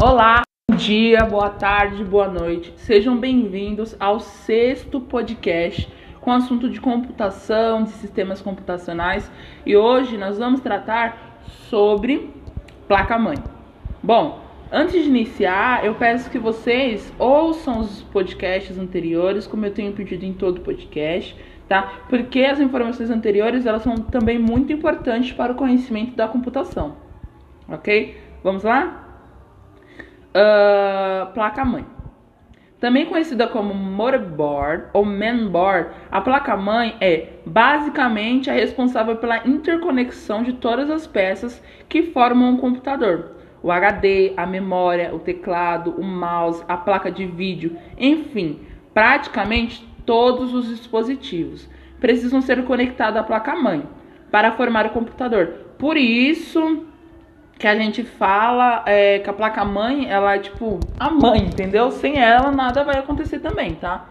Olá, bom dia, boa tarde, boa noite. Sejam bem-vindos ao sexto podcast com assunto de computação, de sistemas computacionais. E hoje nós vamos tratar sobre placa-mãe. Bom, antes de iniciar, eu peço que vocês ouçam os podcasts anteriores, como eu tenho pedido em todo podcast, tá? Porque as informações anteriores elas são também muito importantes para o conhecimento da computação. Ok? Vamos lá? Uh, placa-mãe. Também conhecida como motherboard ou mainboard, a placa-mãe é basicamente a responsável pela interconexão de todas as peças que formam um computador. O HD, a memória, o teclado, o mouse, a placa de vídeo, enfim, praticamente todos os dispositivos precisam ser conectados à placa-mãe para formar o computador. Por isso, que a gente fala é, que a placa-mãe, ela é tipo a mãe, entendeu? Sem ela, nada vai acontecer também, tá?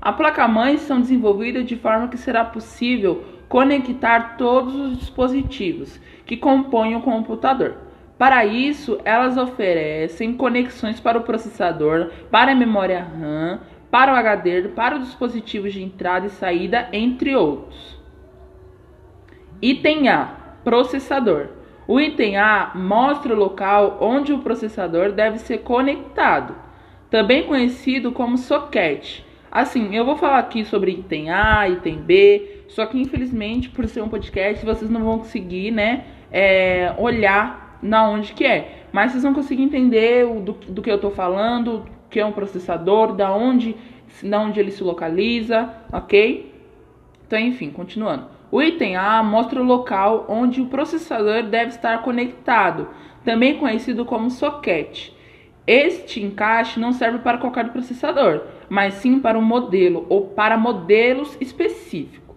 A placa-mãe são desenvolvidas de forma que será possível conectar todos os dispositivos que compõem o computador. Para isso, elas oferecem conexões para o processador, para a memória RAM, para o HD, para os dispositivos de entrada e saída, entre outros. Item A: processador. O item A mostra o local onde o processador deve ser conectado, também conhecido como socket. Assim, eu vou falar aqui sobre item A, item B, só que infelizmente, por ser um podcast, vocês não vão conseguir, né, é, olhar na onde que é. Mas vocês vão conseguir entender o, do, do que eu estou falando, que é um processador, da onde, da onde ele se localiza, ok? Então, enfim, continuando. O item A mostra o local onde o processador deve estar conectado, também conhecido como socket. Este encaixe não serve para qualquer processador, mas sim para um modelo ou para modelos específicos.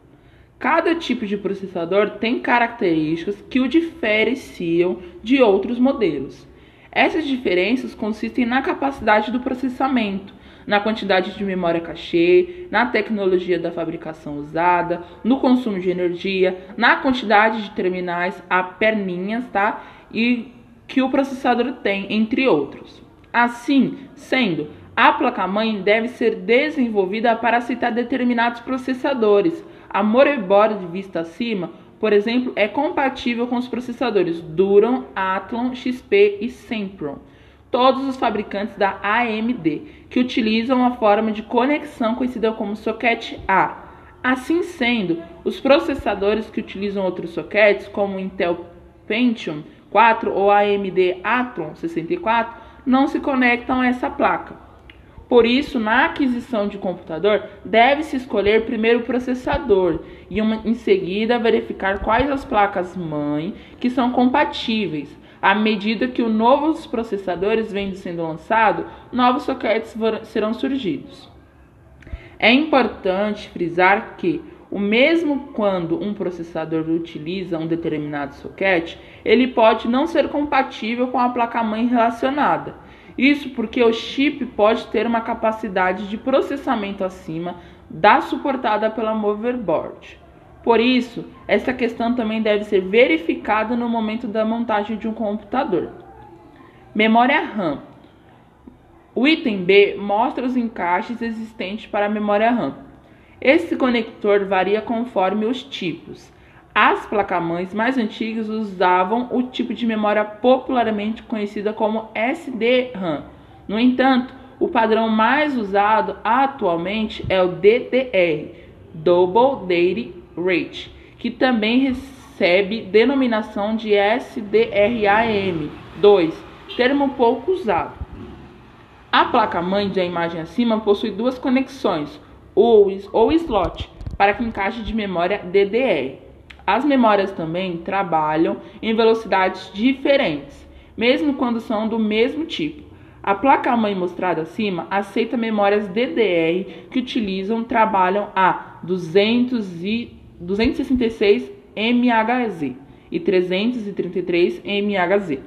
Cada tipo de processador tem características que o diferenciam de outros modelos. Essas diferenças consistem na capacidade do processamento, na quantidade de memória cachê, na tecnologia da fabricação usada, no consumo de energia, na quantidade de terminais a perninhas, tá? E que o processador tem, entre outros. Assim sendo, a placa-mãe deve ser desenvolvida para aceitar determinados processadores. A motherboard vista acima, por exemplo, é compatível com os processadores Duron, Athlon, XP e Sempron todos os fabricantes da AMD, que utilizam a forma de conexão conhecida como socket A. Assim sendo, os processadores que utilizam outros sockets, como Intel Pentium 4 ou AMD Athlon 64, não se conectam a essa placa. Por isso, na aquisição de computador, deve-se escolher primeiro o processador e uma, em seguida verificar quais as placas mãe que são compatíveis à medida que os novos processadores vêm sendo lançados, novos sockets serão surgidos. É importante frisar que, o mesmo quando um processador utiliza um determinado socket, ele pode não ser compatível com a placa-mãe relacionada. Isso porque o chip pode ter uma capacidade de processamento acima da suportada pela motherboard. Por isso, essa questão também deve ser verificada no momento da montagem de um computador. Memória RAM. O item B mostra os encaixes existentes para a memória RAM. Esse conector varia conforme os tipos. As placas-mães mais antigas usavam o tipo de memória popularmente conhecida como SD-RAM. No entanto, o padrão mais usado atualmente é o DDR, Double Data Rate, que também recebe denominação de SDRAM2, termo pouco usado. A placa-mãe da imagem acima possui duas conexões, ou, ou slot, para que encaixe de memória DDR. As memórias também trabalham em velocidades diferentes, mesmo quando são do mesmo tipo. A placa-mãe mostrada acima aceita memórias DDR que utilizam trabalham a 200 e 266 MHz e 333 MHz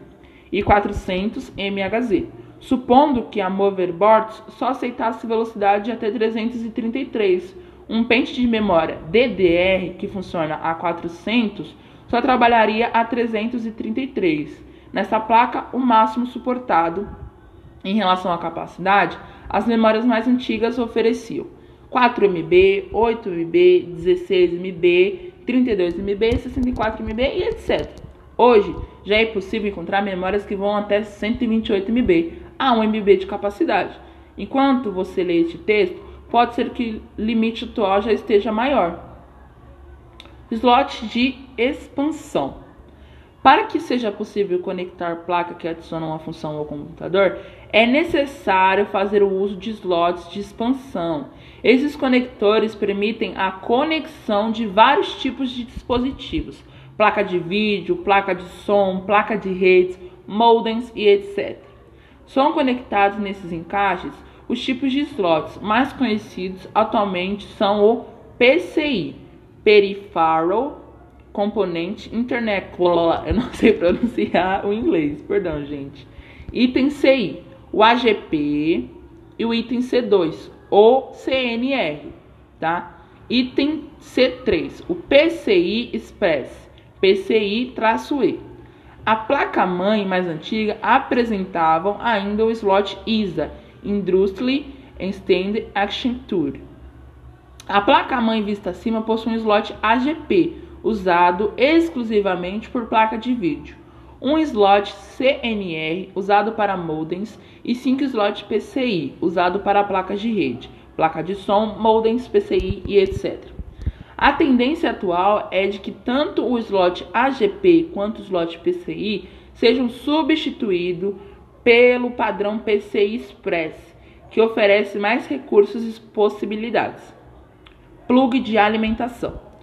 e 400 MHz, supondo que a Moverboard só aceitasse velocidade até 333. Um pente de memória DDR que funciona a 400 só trabalharia a 333. Nessa placa, o máximo suportado Em relação à capacidade, as memórias mais antigas ofereciam 4 MB, 8 MB, 16 MB, 32 MB, 64 MB e etc. Hoje já é possível encontrar memórias que vão até 128 MB a 1 MB de capacidade. Enquanto você lê este texto, pode ser que o limite atual já esteja maior. Slot de expansão. Para que seja possível conectar placa que adiciona uma função ao computador, é necessário fazer o uso de slots de expansão. Esses conectores permitem a conexão de vários tipos de dispositivos: placa de vídeo, placa de som, placa de redes, modems e etc. São conectados nesses encaixes os tipos de slots mais conhecidos atualmente são o PCI, Peripheral Componente Internet, eu não sei pronunciar o inglês, perdão, gente. Item CI, o AGP e o item C2, o CNR, tá? Item C3, o PCI Express, PCI-E. A placa-mãe mais antiga apresentavam ainda o slot ISA, Industry Extended Action Tool. A placa-mãe vista acima possui um slot AGP, usado exclusivamente por placa de vídeo, um slot CNR, usado para modems, e 5 slots PCI, usado para placas de rede, placa de som, modems, PCI e etc. A tendência atual é de que tanto o slot AGP quanto o slot PCI sejam substituídos pelo padrão PCI Express, que oferece mais recursos e possibilidades. Plug de alimentação.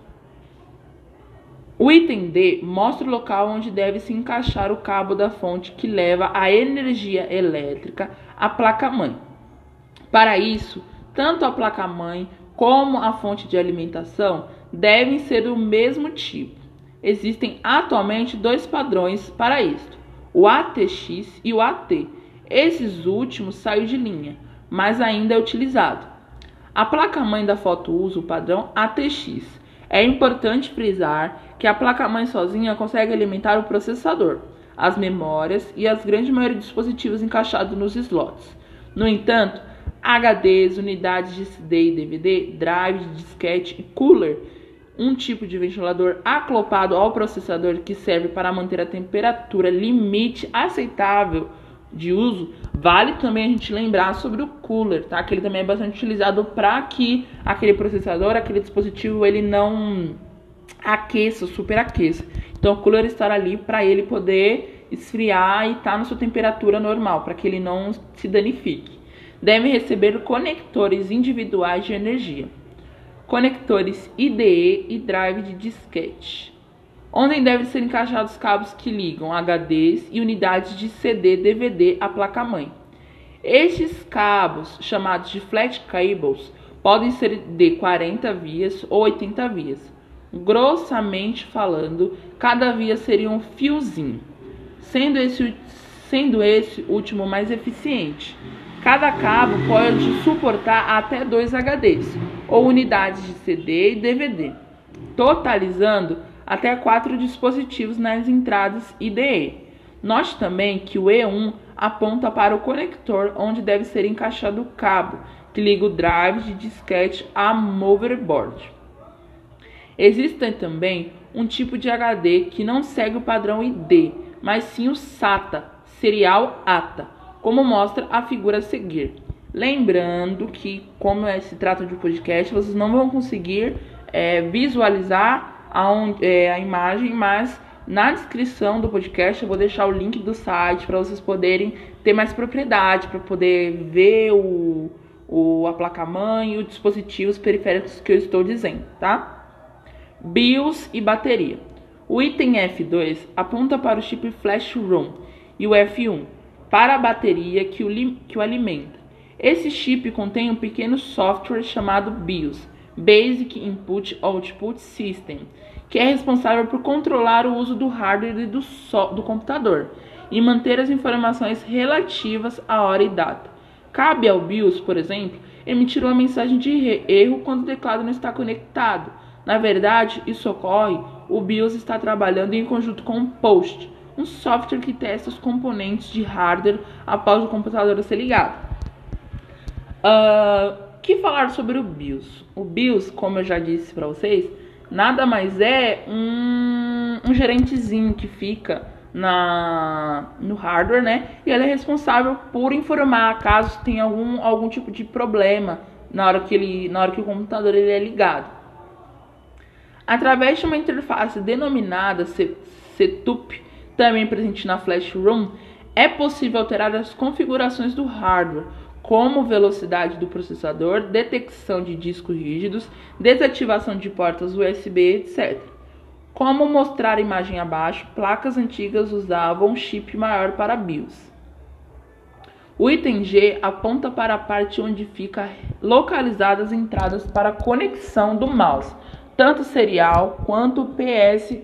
O item D mostra o local onde deve se encaixar o cabo da fonte que leva a energia elétrica à placa-mãe. Para isso, tanto a placa-mãe como a fonte de alimentação devem ser do mesmo tipo. Existem atualmente dois padrões para isto o ATX e o AT. Esses últimos saiu de linha, mas ainda é utilizado. A placa-mãe da foto usa o padrão ATX. É importante frisar que a placa-mãe sozinha consegue alimentar o processador, as memórias e as grandes maioria de dispositivos encaixados nos slots. No entanto, HDs, unidades de CD e DVD, drives, disquete e cooler um tipo de ventilador acoplado ao processador que serve para manter a temperatura limite aceitável de uso, vale também a gente lembrar sobre o cooler, tá? Que ele também é bastante utilizado para que aquele processador, aquele dispositivo, ele não aqueça, superaqueça. Então o cooler estará ali para ele poder esfriar e estar tá na sua temperatura normal, para que ele não se danifique. Deve receber conectores individuais de energia conectores IDE e drive de disquete, onde devem ser encaixados cabos que ligam HDs e unidades de CD DVD à placa-mãe. Estes cabos, chamados de flat cables, podem ser de 40 vias ou 80 vias. Grossamente falando, cada via seria um fiozinho, sendo esse, sendo esse último mais eficiente. Cada cabo pode suportar até dois HDs ou unidades de CD e DVD, totalizando até quatro dispositivos nas entradas IDE. Note também que o E1 aponta para o conector onde deve ser encaixado o cabo que liga o drive de disquete a motherboard. Existe também um tipo de HD que não segue o padrão ID, mas sim o SATA, serial ATA como mostra a figura a seguir. Lembrando que, como é, se trata de um podcast, vocês não vão conseguir é, visualizar a, é, a imagem, mas na descrição do podcast eu vou deixar o link do site para vocês poderem ter mais propriedade, para poder ver o, o, a placa-mãe e os dispositivos periféricos que eu estou dizendo, tá? BIOS e bateria. O item F2 aponta para o chip Flash ROM e o F1 para a bateria que o, que o alimenta. Esse chip contém um pequeno software chamado BIOS, Basic Input Output System, que é responsável por controlar o uso do hardware e do, so do computador e manter as informações relativas à hora e data. Cabe ao BIOS, por exemplo, emitir uma mensagem de erro quando o teclado não está conectado. Na verdade, isso ocorre, o BIOS está trabalhando em conjunto com o POST, um software que testa os componentes de hardware após o computador ser ligado. Uh, que falar sobre o BIOS? O BIOS, como eu já disse para vocês, nada mais é um, um gerentezinho que fica na, no hardware, né? E ele é responsável por informar caso tenha algum, algum tipo de problema na hora que, ele, na hora que o computador ele é ligado. Através de uma interface denominada Setup, também presente na Flash ROM, é possível alterar as configurações do hardware, como velocidade do processador, detecção de discos rígidos, desativação de portas USB, etc. Como mostrar a imagem abaixo, placas antigas usavam chip maior para BIOS. O item G aponta para a parte onde ficam localizadas as entradas para conexão do mouse, tanto serial quanto PS-2.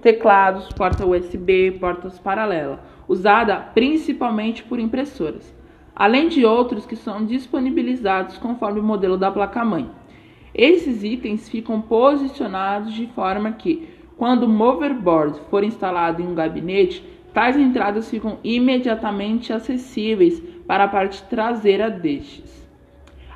Teclados, porta USB, portas paralelas, usada principalmente por impressoras, além de outros que são disponibilizados conforme o modelo da placa-mãe. Esses itens ficam posicionados de forma que, quando o motherboard for instalado em um gabinete, tais entradas ficam imediatamente acessíveis para a parte traseira destes.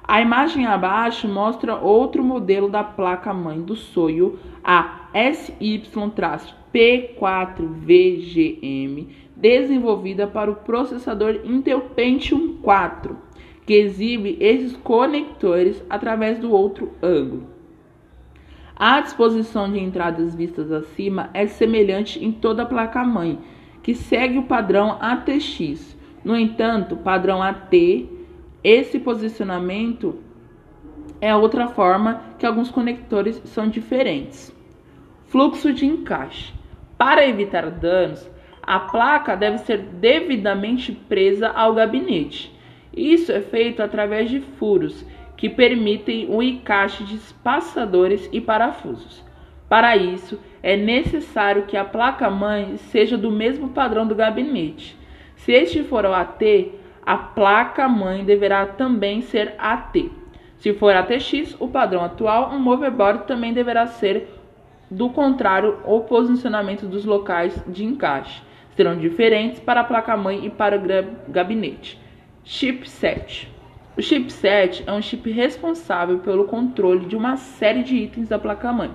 A imagem abaixo mostra outro modelo da placa-mãe do Soio, a SY-P4VGM, desenvolvida para o processador Intel Pentium 4 que exibe esses conectores através do outro ângulo. A disposição de entradas vistas acima é semelhante em toda a placa-mãe, que segue o padrão ATX. No entanto, padrão AT, esse posicionamento é outra forma que alguns conectores são diferentes. Fluxo de encaixe. Para evitar danos, a placa deve ser devidamente presa ao gabinete. Isso é feito através de furos que permitem o encaixe de espaçadores e parafusos. Para isso, é necessário que a placa-mãe seja do mesmo padrão do gabinete. Se este for o AT, a placa-mãe deverá também ser AT. Se for ATX, o padrão atual, um motherboard também deverá ser do contrário, o posicionamento dos locais de encaixe serão diferentes para a placa-mãe e para o gabinete. Chipset. O chipset é um chip responsável pelo controle de uma série de itens da placa-mãe,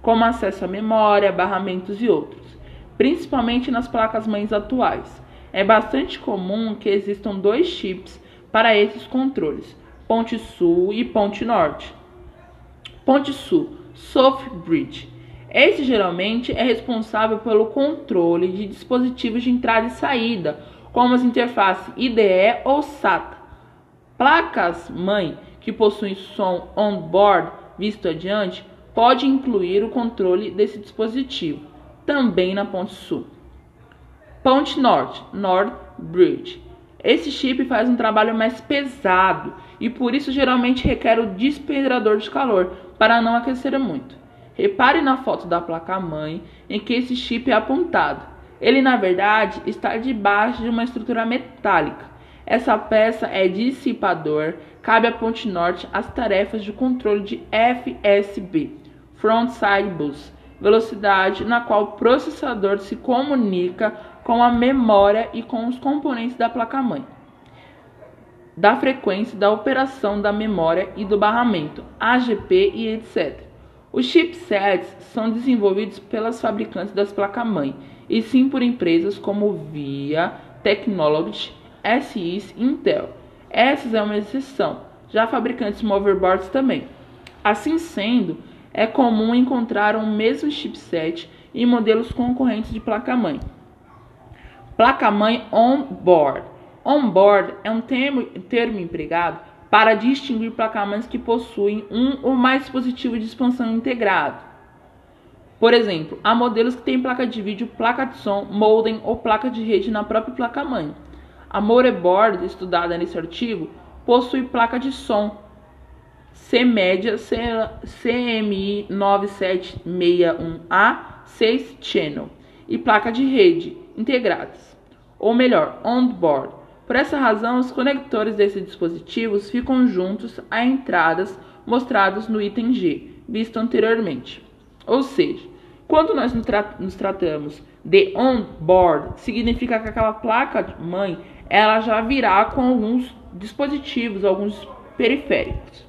como acesso à memória, barramentos e outros, principalmente nas placas-mães atuais. É bastante comum que existam dois chips para esses controles, ponte sul e ponte norte. Ponte sul, soft bridge. Esse geralmente é responsável pelo controle de dispositivos de entrada e saída, como as interfaces IDE ou SATA. Placas-mãe que possuem som on-board visto adiante pode incluir o controle desse dispositivo, também na ponte sul. Ponte norte, North Bridge. Esse chip faz um trabalho mais pesado e por isso geralmente requer o despedrador de calor para não aquecer muito. Repare na foto da placa-mãe em que esse chip é apontado. Ele, na verdade, está debaixo de uma estrutura metálica. Essa peça é dissipador, cabe à ponte norte as tarefas de controle de FSB, Front Side Bus, velocidade na qual o processador se comunica com a memória e com os componentes da placa-mãe, da frequência da operação da memória e do barramento, AGP e etc. Os chipsets são desenvolvidos pelas fabricantes das placas-mãe e sim por empresas como VIA, Technology, SIS e Intel. Essas é uma exceção, já fabricantes motherboards também. Assim sendo, é comum encontrar o mesmo chipset em modelos concorrentes de placa-mãe. Placa-mãe on-board. On-board é um termo, termo empregado para distinguir placa-mães que possuem um ou mais dispositivos de expansão integrado. Por exemplo, há modelos que têm placa de vídeo, placa de som, modem ou placa de rede na própria placa-mãe. A motherboard, estudada nesse artigo, possui placa de som C-média CMI 9761A 6 channel e placa de rede integradas, ou melhor, on-board. Por essa razão, os conectores desses dispositivos ficam juntos a entradas mostrados no item G, visto anteriormente. Ou seja, Quando nós nos tratamos de on-board, significa que aquela placa mãe ela já virá com alguns dispositivos, alguns periféricos.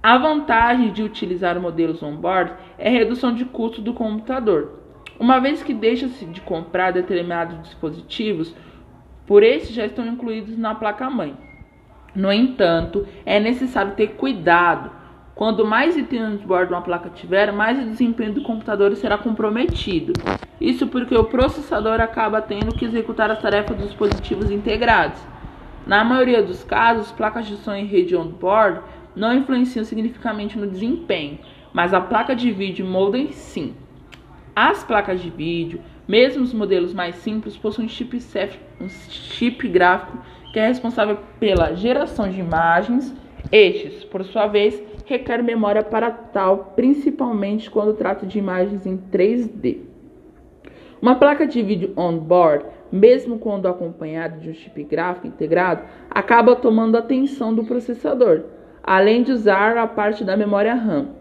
A vantagem de utilizar modelos on-board é a redução de custo do computador. Uma vez que deixa-se de comprar determinados dispositivos, por esses já estão incluídos na placa-mãe. No entanto, é necessário ter cuidado Quanto mais itens de bordo uma placa tiver, mais o desempenho do computador será comprometido. Isso porque o processador acaba tendo que executar as tarefas dos dispositivos integrados. Na maioria dos casos, placas de som em rede on-board não influenciam significativamente no desempenho, mas a placa de vídeo modem sim. As placas de vídeo, mesmo os modelos mais simples, possuem chip, um chip gráfico que é responsável pela geração de imagens. Estes, por sua vez, requer memória para tal, principalmente quando trata de imagens em 3D. Uma placa de vídeo on-board, mesmo quando acompanhada de um chip gráfico integrado, acaba tomando a atenção do processador, além de usar a parte da memória RAM.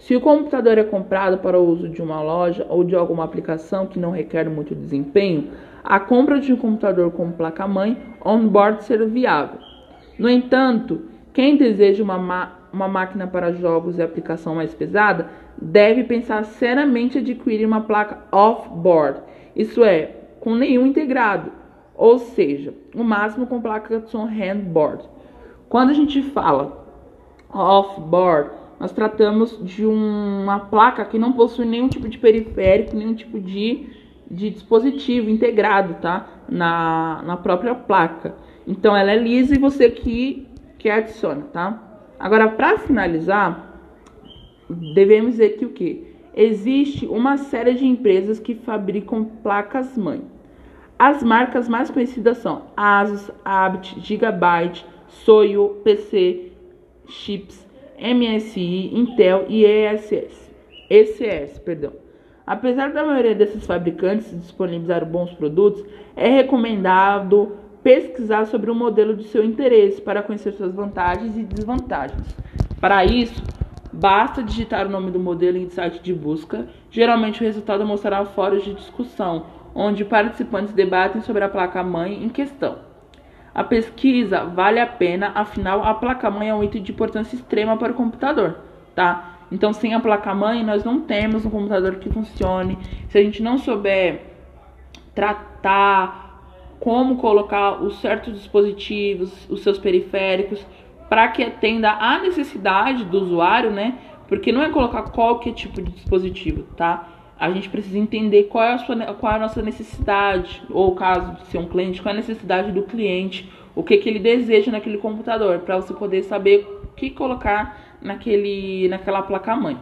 Se o computador é comprado para o uso de uma loja ou de alguma aplicação que não requer muito desempenho, a compra de um computador com placa-mãe on-board será viável. No entanto, quem deseja uma uma máquina para jogos e aplicação mais pesada, deve pensar seriamente em adquirir uma placa off-board, isso é, com nenhum integrado, ou seja, o máximo com placa de som handboard. Quando a gente fala off-board, nós tratamos de uma placa que não possui nenhum tipo de periférico, nenhum tipo de, de dispositivo integrado, tá? Na, na própria placa. Então ela é lisa e você que, que adiciona, tá? Agora, para finalizar, devemos dizer que o que? Existe uma série de empresas que fabricam placas-mãe. As marcas mais conhecidas são Asus, Abt, Gigabyte, Soyo, PC, Chips, MSI, Intel e ESS. ECS, perdão. Apesar da maioria desses fabricantes disponibilizar bons produtos, é recomendado pesquisar sobre o modelo de seu interesse para conhecer suas vantagens e desvantagens. Para isso, basta digitar o nome do modelo em site de busca. Geralmente o resultado mostrará fóruns de discussão, onde participantes debatem sobre a placa-mãe em questão. A pesquisa vale a pena, afinal a placa-mãe é um item de importância extrema para o computador, tá? Então, sem a placa-mãe, nós não temos um computador que funcione. Se a gente não souber tratar como colocar os certos dispositivos, os seus periféricos, para que atenda à necessidade do usuário, né? Porque não é colocar qualquer tipo de dispositivo, tá? A gente precisa entender qual é a, sua, qual é a nossa necessidade, ou caso de ser um cliente, qual é a necessidade do cliente, o que, que ele deseja naquele computador, para você poder saber o que colocar naquele, naquela placa-mãe.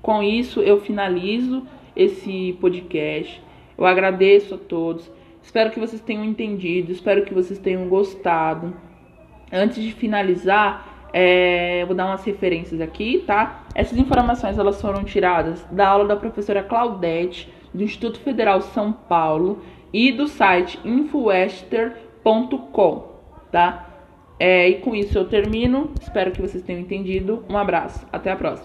Com isso, eu finalizo esse podcast. Eu agradeço a todos. Espero que vocês tenham entendido, espero que vocês tenham gostado. Antes de finalizar, é, vou dar umas referências aqui, tá? Essas informações elas foram tiradas da aula da professora Claudete, do Instituto Federal São Paulo e do site infowester.com, tá? É, e com isso eu termino. Espero que vocês tenham entendido. Um abraço. Até a próxima.